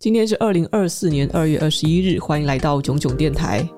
今天是二零二四年二月二十一日，欢迎来到囧囧电台。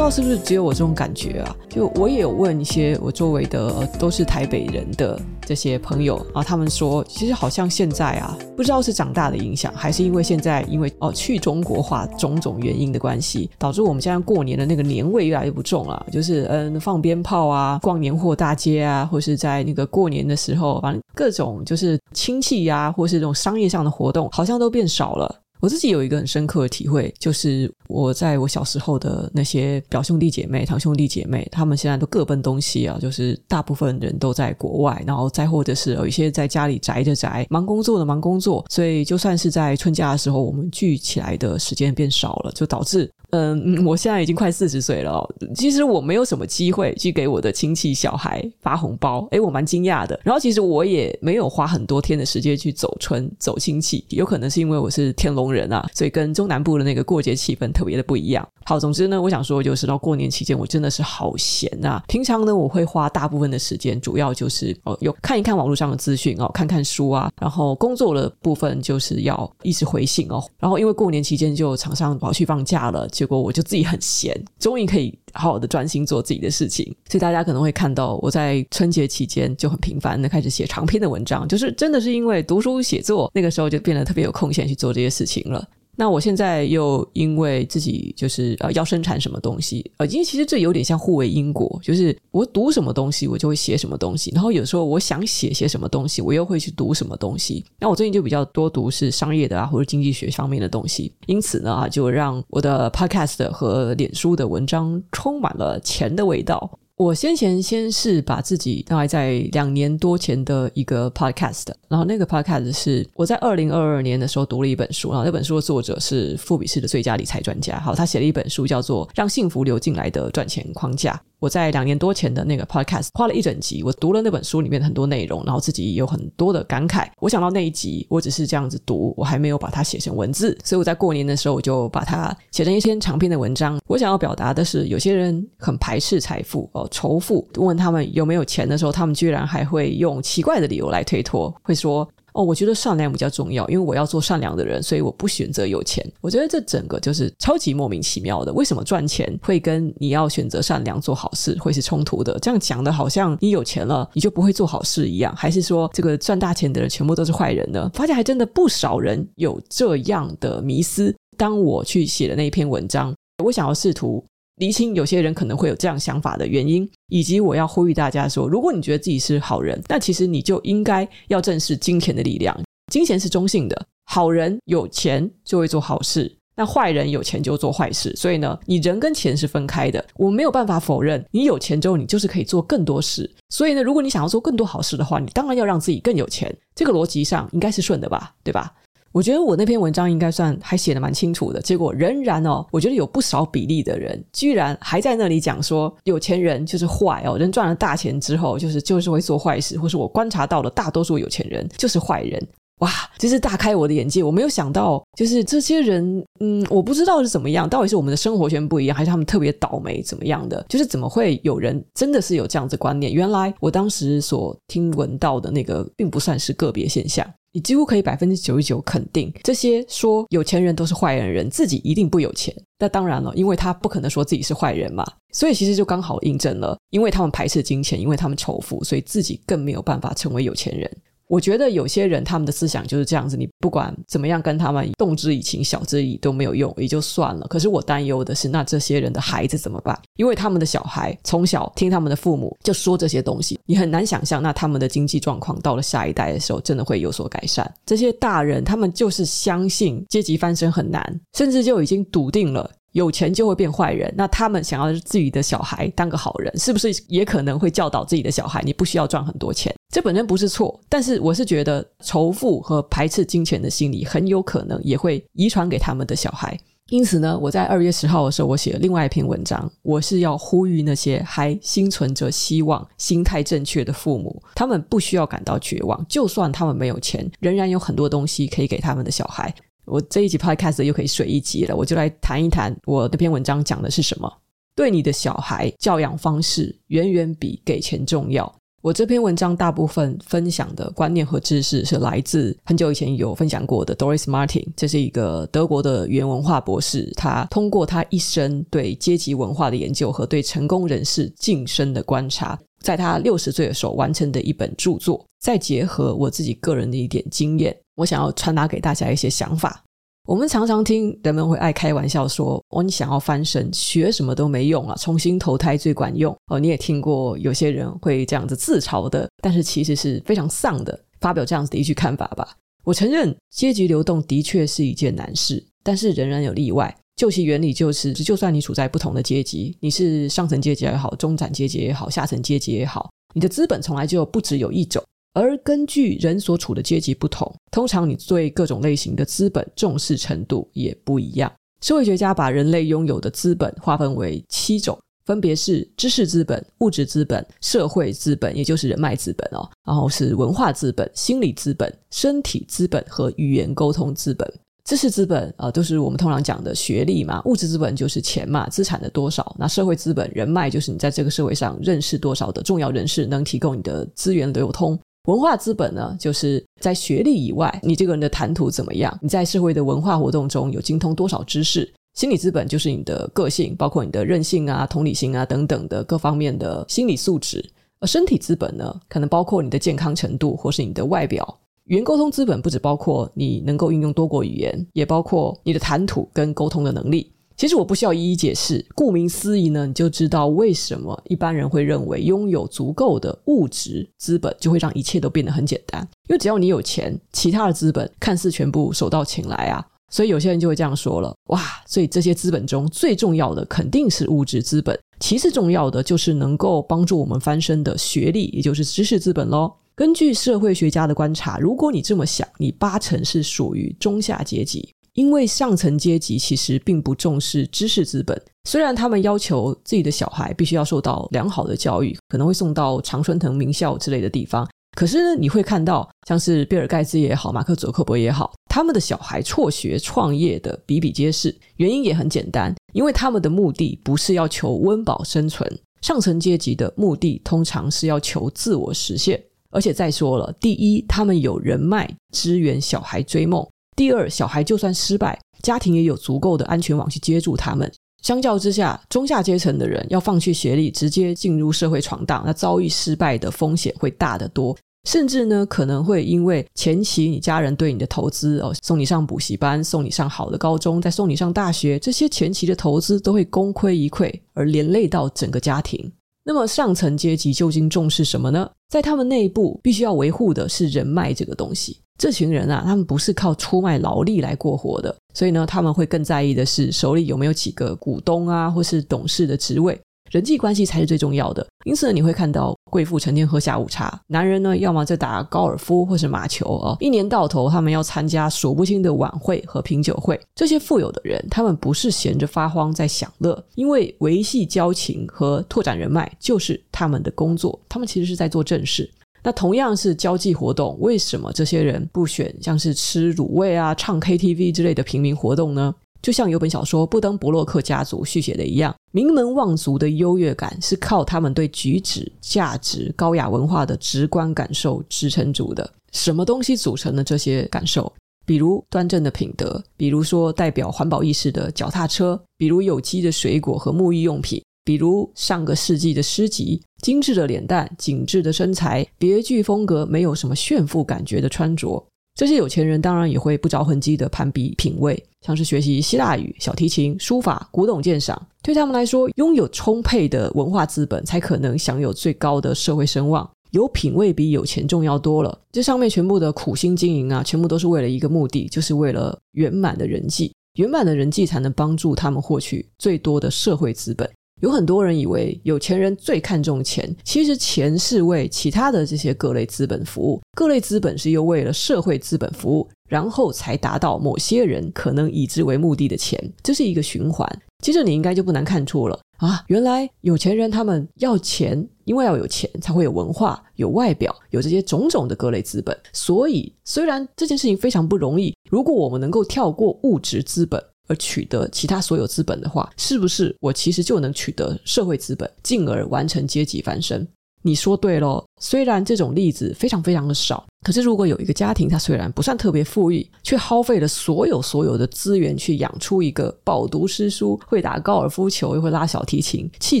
是不是只有我这种感觉啊？就我也有问一些我周围的、都是台北人的这些朋友啊，他们说其实好像现在啊，不知道是长大的影响，还是因为现在因为哦去中国化种种原因的关系，导致我们现在过年的那个年味越来越不重了。就是嗯，放鞭炮啊，逛年货大街啊，或是在那个过年的时候，反正各种就是亲戚呀、或是这种商业上的活动，好像都变少了。我自己有一个很深刻的体会，就是我在我小时候的那些表兄弟姐妹、堂兄弟姐妹，他们现在都各奔东西啊，就是大部分人都在国外，然后再或者是有一些在家里宅着宅，忙工作的忙工作，所以就算是在春假的时候，我们聚起来的时间变少了，就导致。嗯，我现在已经快四十岁了。其实我没有什么机会去给我的亲戚小孩发红包，诶，我蛮惊讶的。然后其实我也没有花很多天的时间去走春、走亲戚，有可能是因为我是天龙人啊，所以跟中南部的那个过节气氛特别的不一样。好，总之呢，我想说就是到过年期间，我真的是好闲啊。平常呢，我会花大部分的时间，主要就是哦，有看一看网络上的资讯哦，看看书啊。然后工作的部分就是要一直回信哦。然后因为过年期间就厂商跑去放假了。结果我就自己很闲，终于可以好好的专心做自己的事情，所以大家可能会看到我在春节期间就很频繁的开始写长篇的文章，就是真的是因为读书写作，那个时候就变得特别有空闲去做这些事情了。那我现在又因为自己就是呃要生产什么东西，呃，因为其实这有点像互为因果，就是我读什么东西，我就会写什么东西，然后有时候我想写些什么东西，我又会去读什么东西。那我最近就比较多读是商业的啊，或者经济学方面的东西，因此呢啊，就让我的 podcast 和脸书的文章充满了钱的味道。我先前先是把自己大概在两年多前的一个 podcast，然后那个 podcast 是我在二零二二年的时候读了一本书，然后那本书的作者是富比士的最佳理财专家，好，他写了一本书叫做《让幸福流进来的赚钱框架》。我在两年多前的那个 podcast 花了一整集，我读了那本书里面的很多内容，然后自己有很多的感慨。我想到那一集，我只是这样子读，我还没有把它写成文字，所以我在过年的时候我就把它写成一篇长篇的文章。我想要表达的是，有些人很排斥财富哦，仇富，问他们有没有钱的时候，他们居然还会用奇怪的理由来推脱，会说。哦，我觉得善良比较重要，因为我要做善良的人，所以我不选择有钱。我觉得这整个就是超级莫名其妙的。为什么赚钱会跟你要选择善良做好事会是冲突的？这样讲的好像你有钱了你就不会做好事一样，还是说这个赚大钱的人全部都是坏人呢？发现还真的不少人有这样的迷思。当我去写的那一篇文章，我想要试图。厘清有些人可能会有这样想法的原因，以及我要呼吁大家说：如果你觉得自己是好人，那其实你就应该要正视金钱的力量。金钱是中性的，好人有钱就会做好事，那坏人有钱就做坏事。所以呢，你人跟钱是分开的。我没有办法否认，你有钱之后，你就是可以做更多事。所以呢，如果你想要做更多好事的话，你当然要让自己更有钱。这个逻辑上应该是顺的吧？对吧？我觉得我那篇文章应该算还写得蛮清楚的，结果仍然哦，我觉得有不少比例的人居然还在那里讲说有钱人就是坏哦，人赚了大钱之后就是就是会做坏事，或是我观察到了大多数有钱人就是坏人，哇，这是大开我的眼界，我没有想到就是这些人，嗯，我不知道是怎么样，到底是我们的生活圈不一样，还是他们特别倒霉怎么样的？就是怎么会有人真的是有这样子观念？原来我当时所听闻到的那个并不算是个别现象。你几乎可以百分之九十九肯定，这些说有钱人都是坏人人，自己一定不有钱。那当然了，因为他不可能说自己是坏人嘛，所以其实就刚好印证了，因为他们排斥金钱，因为他们仇富，所以自己更没有办法成为有钱人。我觉得有些人他们的思想就是这样子，你不管怎么样跟他们动之以情、晓之以都没有用，也就算了。可是我担忧的是，那这些人的孩子怎么办？因为他们的小孩从小听他们的父母就说这些东西，你很难想象，那他们的经济状况到了下一代的时候，真的会有所改善。这些大人他们就是相信阶级翻身很难，甚至就已经笃定了有钱就会变坏人，那他们想要自己的小孩当个好人，是不是也可能会教导自己的小孩？你不需要赚很多钱，这本身不是错，但是我是觉得仇富和排斥金钱的心理很有可能也会遗传给他们的小孩。因此呢，我在二月十号的时候，我写了另外一篇文章，我是要呼吁那些还心存着希望、心态正确的父母，他们不需要感到绝望，就算他们没有钱，仍然有很多东西可以给他们的小孩。我这一集 Podcast 又可以水一集了，我就来谈一谈我这篇文章讲的是什么。对你的小孩教养方式远远比给钱重要。我这篇文章大部分分享的观念和知识是来自很久以前有分享过的 Doris Martin，这是一个德国的语言文化博士，他通过他一生对阶级文化的研究和对成功人士晋升的观察，在他六十岁的时候完成的一本著作，再结合我自己个人的一点经验。我想要传达给大家一些想法。我们常常听人们会爱开玩笑说：“哦，你想要翻身，学什么都没用啊，重新投胎最管用。”哦，你也听过有些人会这样子自嘲的，但是其实是非常丧的，发表这样子的一句看法吧。我承认阶级流动的确是一件难事，但是仍然有例外。究其原理，就是就算你处在不同的阶级，你是上层阶级也好，中产阶级也好，下层阶级也好，你的资本从来就不只有一种。而根据人所处的阶级不同，通常你对各种类型的资本重视程度也不一样。社会学家把人类拥有的资本划分为七种，分别是知识资本、物质资本、社会资本，也就是人脉资本哦，然后是文化资本、心理资本、身体资本和语言沟通资本。知识资本啊，都是我们通常讲的学历嘛；物质资本就是钱嘛，资产的多少；那社会资本、人脉就是你在这个社会上认识多少的重要人士，能提供你的资源流通。文化资本呢，就是在学历以外，你这个人的谈吐怎么样？你在社会的文化活动中有精通多少知识？心理资本就是你的个性，包括你的韧性啊、同理心啊等等的各方面的心理素质。而身体资本呢，可能包括你的健康程度，或是你的外表。语言沟通资本不只包括你能够运用多国语言，也包括你的谈吐跟沟通的能力。其实我不需要一一解释，顾名思义呢，你就知道为什么一般人会认为拥有足够的物质资本就会让一切都变得很简单。因为只要你有钱，其他的资本看似全部手到擒来啊。所以有些人就会这样说了：哇，所以这些资本中最重要的肯定是物质资本，其次重要的就是能够帮助我们翻身的学历，也就是知识资本喽。根据社会学家的观察，如果你这么想，你八成是属于中下阶级。因为上层阶级其实并不重视知识资本，虽然他们要求自己的小孩必须要受到良好的教育，可能会送到常春藤名校之类的地方，可是，你会看到像是比尔盖茨也好，马克祖克伯也好，他们的小孩辍学创业的比比皆是。原因也很简单，因为他们的目的不是要求温饱生存，上层阶级的目的通常是要求自我实现。而且再说了，第一，他们有人脉支援小孩追梦。第二，小孩就算失败，家庭也有足够的安全网去接住他们。相较之下，中下阶层的人要放弃学历，直接进入社会闯荡，那遭遇失败的风险会大得多。甚至呢，可能会因为前期你家人对你的投资哦，送你上补习班，送你上好的高中，再送你上大学，这些前期的投资都会功亏一篑，而连累到整个家庭。那么上层阶级究竟重视什么呢？在他们内部，必须要维护的是人脉这个东西。这群人啊，他们不是靠出卖劳力来过活的，所以呢，他们会更在意的是手里有没有几个股东啊，或是董事的职位，人际关系才是最重要的。因此，你会看到贵妇成天喝下午茶，男人呢，要么在打高尔夫或是马球哦，一年到头他们要参加数不清的晚会和品酒会。这些富有的人，他们不是闲着发慌在享乐，因为维系交情和拓展人脉就是他们的工作，他们其实是在做正事。那同样是交际活动，为什么这些人不选像是吃卤味啊、唱 KTV 之类的平民活动呢？就像有本小说《布登伯洛克家族》续写的一样，名门望族的优越感是靠他们对举止、价值、高雅文化的直观感受支撑住的。什么东西组成了这些感受？比如端正的品德，比如说代表环保意识的脚踏车，比如有机的水果和沐浴用品。比如上个世纪的诗集，精致的脸蛋、紧致的身材、别具风格、没有什么炫富感觉的穿着，这些有钱人当然也会不着痕迹的攀比品味，像是学习希腊语、小提琴、书法、古董鉴赏。对他们来说，拥有充沛的文化资本，才可能享有最高的社会声望。有品味比有钱重要多了。这上面全部的苦心经营啊，全部都是为了一个目的，就是为了圆满的人际。圆满的人际才能帮助他们获取最多的社会资本。有很多人以为有钱人最看重钱，其实钱是为其他的这些各类资本服务，各类资本是又为了社会资本服务，然后才达到某些人可能以之为目的的钱，这是一个循环。接着你应该就不难看出了啊，原来有钱人他们要钱，因为要有钱才会有文化、有外表、有这些种种的各类资本。所以虽然这件事情非常不容易，如果我们能够跳过物质资本，而取得其他所有资本的话，是不是我其实就能取得社会资本，进而完成阶级翻身？你说对咯，虽然这种例子非常非常的少，可是如果有一个家庭，他虽然不算特别富裕，却耗费了所有所有的资源去养出一个饱读诗书、会打高尔夫球又会拉小提琴、气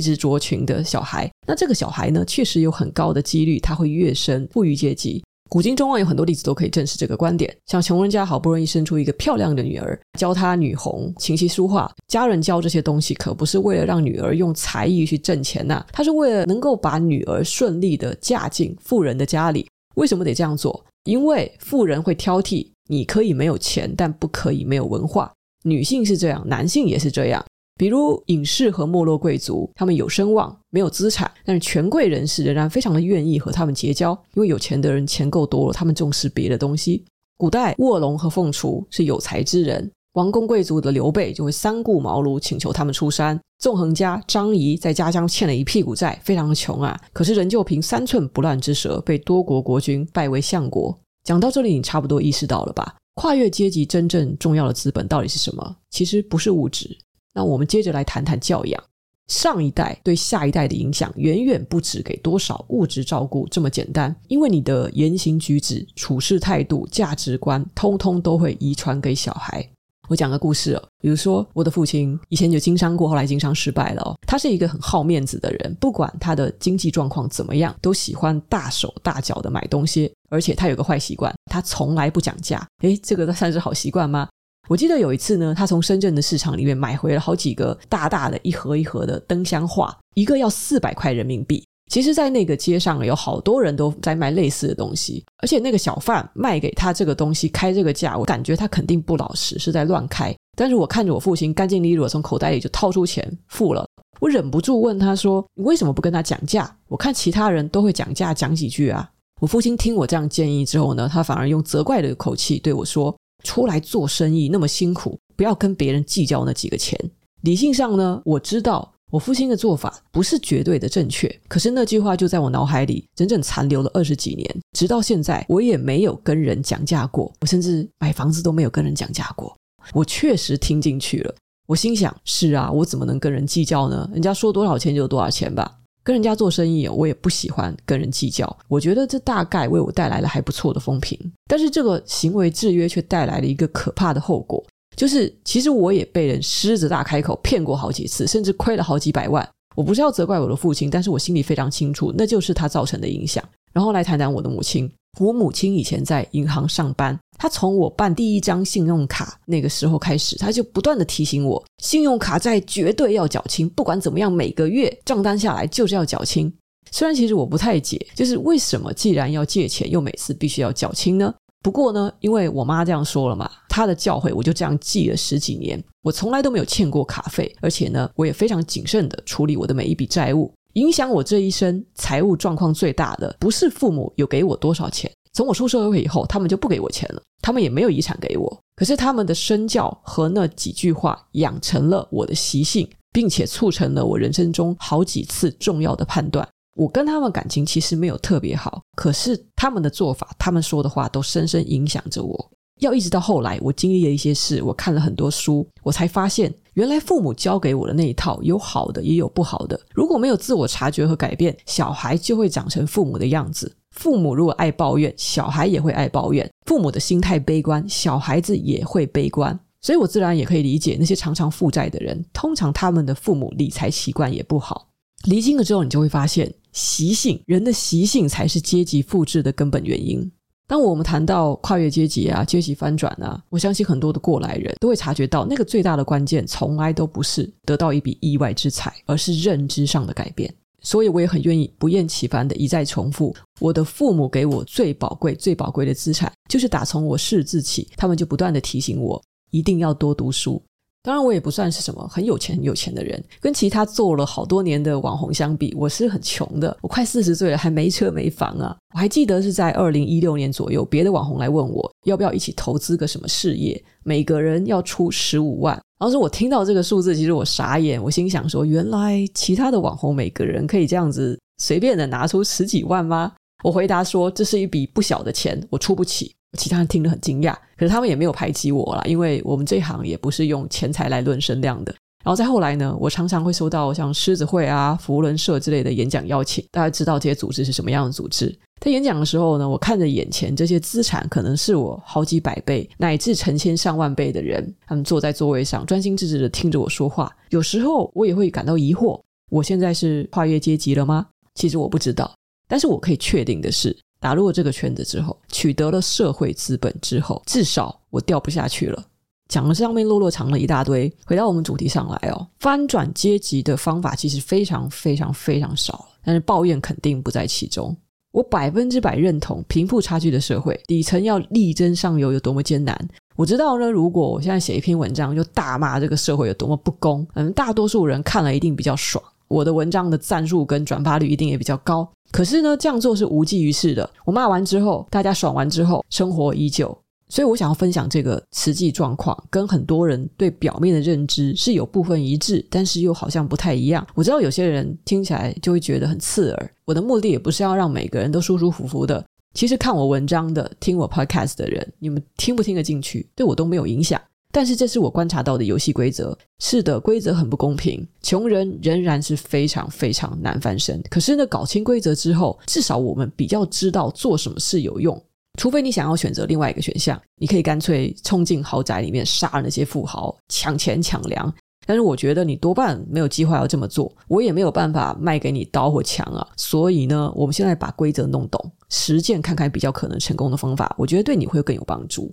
质卓群的小孩，那这个小孩呢，确实有很高的几率他会跃升富裕阶级。古今中外有很多例子都可以证实这个观点。像穷人家好不容易生出一个漂亮的女儿，教她女红、琴棋书画，家人教这些东西可不是为了让女儿用才艺去挣钱呐、啊，他是为了能够把女儿顺利的嫁进富人的家里。为什么得这样做？因为富人会挑剔，你可以没有钱，但不可以没有文化。女性是这样，男性也是这样。比如隐士和没落贵族，他们有声望，没有资产，但是权贵人士仍然非常的愿意和他们结交，因为有钱的人钱够多了，他们重视别的东西。古代卧龙和凤雏是有才之人，王公贵族的刘备就会三顾茅庐请求他们出山。纵横家张仪在家乡欠了一屁股债，非常的穷啊，可是仍旧凭三寸不烂之舌被多国国君拜为相国。讲到这里，你差不多意识到了吧？跨越阶级真正重要的资本到底是什么？其实不是物质。那我们接着来谈谈教养。上一代对下一代的影响远远不止给多少物质照顾这么简单，因为你的言行举止、处事态度、价值观，通通都会遗传给小孩。我讲个故事哦，比如说我的父亲以前就经商过，后来经商失败了哦。他是一个很好面子的人，不管他的经济状况怎么样，都喜欢大手大脚的买东西，而且他有个坏习惯，他从来不讲价。诶，这个算是好习惯吗？我记得有一次呢，他从深圳的市场里面买回了好几个大大的一盒一盒的灯箱画，一个要四百块人民币。其实，在那个街上有好多人都在卖类似的东西，而且那个小贩卖给他这个东西开这个价，我感觉他肯定不老实，是在乱开。但是我看着我父亲干净利落从口袋里就掏出钱付了，我忍不住问他说：“你为什么不跟他讲价？我看其他人都会讲价，讲几句啊。”我父亲听我这样建议之后呢，他反而用责怪的口气对我说。出来做生意那么辛苦，不要跟别人计较那几个钱。理性上呢，我知道我父亲的做法不是绝对的正确，可是那句话就在我脑海里整整残留了二十几年，直到现在我也没有跟人讲价过，我甚至买房子都没有跟人讲价过。我确实听进去了，我心想：是啊，我怎么能跟人计较呢？人家说多少钱就多少钱吧。跟人家做生意，我也不喜欢跟人计较。我觉得这大概为我带来了还不错的风评，但是这个行为制约却带来了一个可怕的后果，就是其实我也被人狮子大开口骗过好几次，甚至亏了好几百万。我不是要责怪我的父亲，但是我心里非常清楚，那就是他造成的影响。然后来谈谈我的母亲。我母亲以前在银行上班，她从我办第一张信用卡那个时候开始，她就不断地提醒我，信用卡债绝对要缴清，不管怎么样，每个月账单下来就是要缴清。虽然其实我不太解，就是为什么既然要借钱，又每次必须要缴清呢？不过呢，因为我妈这样说了嘛，她的教诲我就这样记了十几年，我从来都没有欠过卡费，而且呢，我也非常谨慎地处理我的每一笔债务。影响我这一生财务状况最大的，不是父母有给我多少钱。从我出社会以后，他们就不给我钱了，他们也没有遗产给我。可是他们的身教和那几句话，养成了我的习性，并且促成了我人生中好几次重要的判断。我跟他们感情其实没有特别好，可是他们的做法，他们说的话，都深深影响着我。要一直到后来，我经历了一些事，我看了很多书，我才发现，原来父母教给我的那一套有好的，也有不好的。如果没有自我察觉和改变，小孩就会长成父母的样子。父母如果爱抱怨，小孩也会爱抱怨；父母的心态悲观，小孩子也会悲观。所以我自然也可以理解那些常常负债的人，通常他们的父母理财习惯也不好。厘清了之后，你就会发现，习性，人的习性才是阶级复制的根本原因。当我们谈到跨越阶级啊、阶级翻转啊，我相信很多的过来人都会察觉到，那个最大的关键从来都不是得到一笔意外之财，而是认知上的改变。所以我也很愿意不厌其烦的一再重复，我的父母给我最宝贵、最宝贵的资产，就是打从我识字起，他们就不断的提醒我，一定要多读书。当然，我也不算是什么很有钱很有钱的人，跟其他做了好多年的网红相比，我是很穷的。我快四十岁了，还没车没房啊！我还记得是在二零一六年左右，别的网红来问我要不要一起投资个什么事业，每个人要出十五万。当时我听到这个数字，其实我傻眼，我心想说：原来其他的网红每个人可以这样子随便的拿出十几万吗？我回答说：这是一笔不小的钱，我出不起。其他人听得很惊讶，可是他们也没有排挤我啦，因为我们这一行也不是用钱财来论声量的。然后再后来呢，我常常会收到像狮子会啊、扶轮社之类的演讲邀请，大家知道这些组织是什么样的组织。在演讲的时候呢，我看着眼前这些资产可能是我好几百倍乃至成千上万倍的人，他们坐在座位上专心致志的听着我说话。有时候我也会感到疑惑：我现在是跨越阶级了吗？其实我不知道，但是我可以确定的是。打入了这个圈子之后，取得了社会资本之后，至少我掉不下去了。讲了上面落落长了一大堆，回到我们主题上来哦，翻转阶级的方法其实非常非常非常少，但是抱怨肯定不在其中。我百分之百认同贫富差距的社会，底层要力争上游有多么艰难。我知道呢，如果我现在写一篇文章就大骂这个社会有多么不公，嗯，大多数人看了一定比较爽，我的文章的赞数跟转发率一定也比较高。可是呢，这样做是无济于事的。我骂完之后，大家爽完之后，生活依旧。所以我想要分享这个实际状况，跟很多人对表面的认知是有部分一致，但是又好像不太一样。我知道有些人听起来就会觉得很刺耳。我的目的也不是要让每个人都舒舒服服的。其实看我文章的、听我 podcast 的人，你们听不听得进去，对我都没有影响。但是这是我观察到的游戏规则。是的，规则很不公平，穷人仍然是非常非常难翻身。可是呢，搞清规则之后，至少我们比较知道做什么事有用。除非你想要选择另外一个选项，你可以干脆冲进豪宅里面杀那些富豪，抢钱抢粮。但是我觉得你多半没有计划要这么做，我也没有办法卖给你刀或枪啊。所以呢，我们现在把规则弄懂，实践看看比较可能成功的方法，我觉得对你会更有帮助。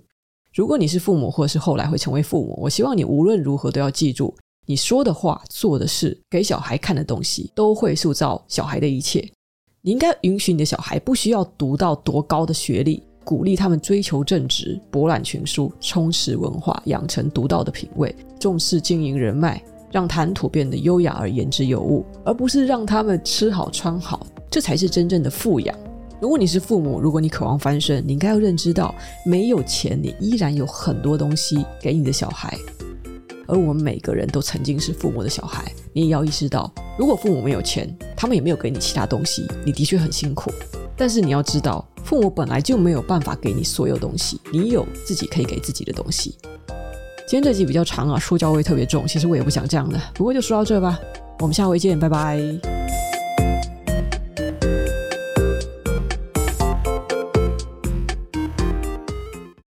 如果你是父母，或者是后来会成为父母，我希望你无论如何都要记住，你说的话、做的事、给小孩看的东西，都会塑造小孩的一切。你应该允许你的小孩不需要读到多高的学历，鼓励他们追求正直、博览群书、充实文化、养成独到的品味、重视经营人脉，让谈吐变得优雅而言之有物，而不是让他们吃好穿好，这才是真正的富养。如果你是父母，如果你渴望翻身，你应该要认知到，没有钱，你依然有很多东西给你的小孩。而我们每个人都曾经是父母的小孩，你也要意识到，如果父母没有钱，他们也没有给你其他东西，你的确很辛苦。但是你要知道，父母本来就没有办法给你所有东西，你有自己可以给自己的东西。今天这集比较长啊，说教味特别重，其实我也不想这样的，不过就说到这吧，我们下回见，拜拜。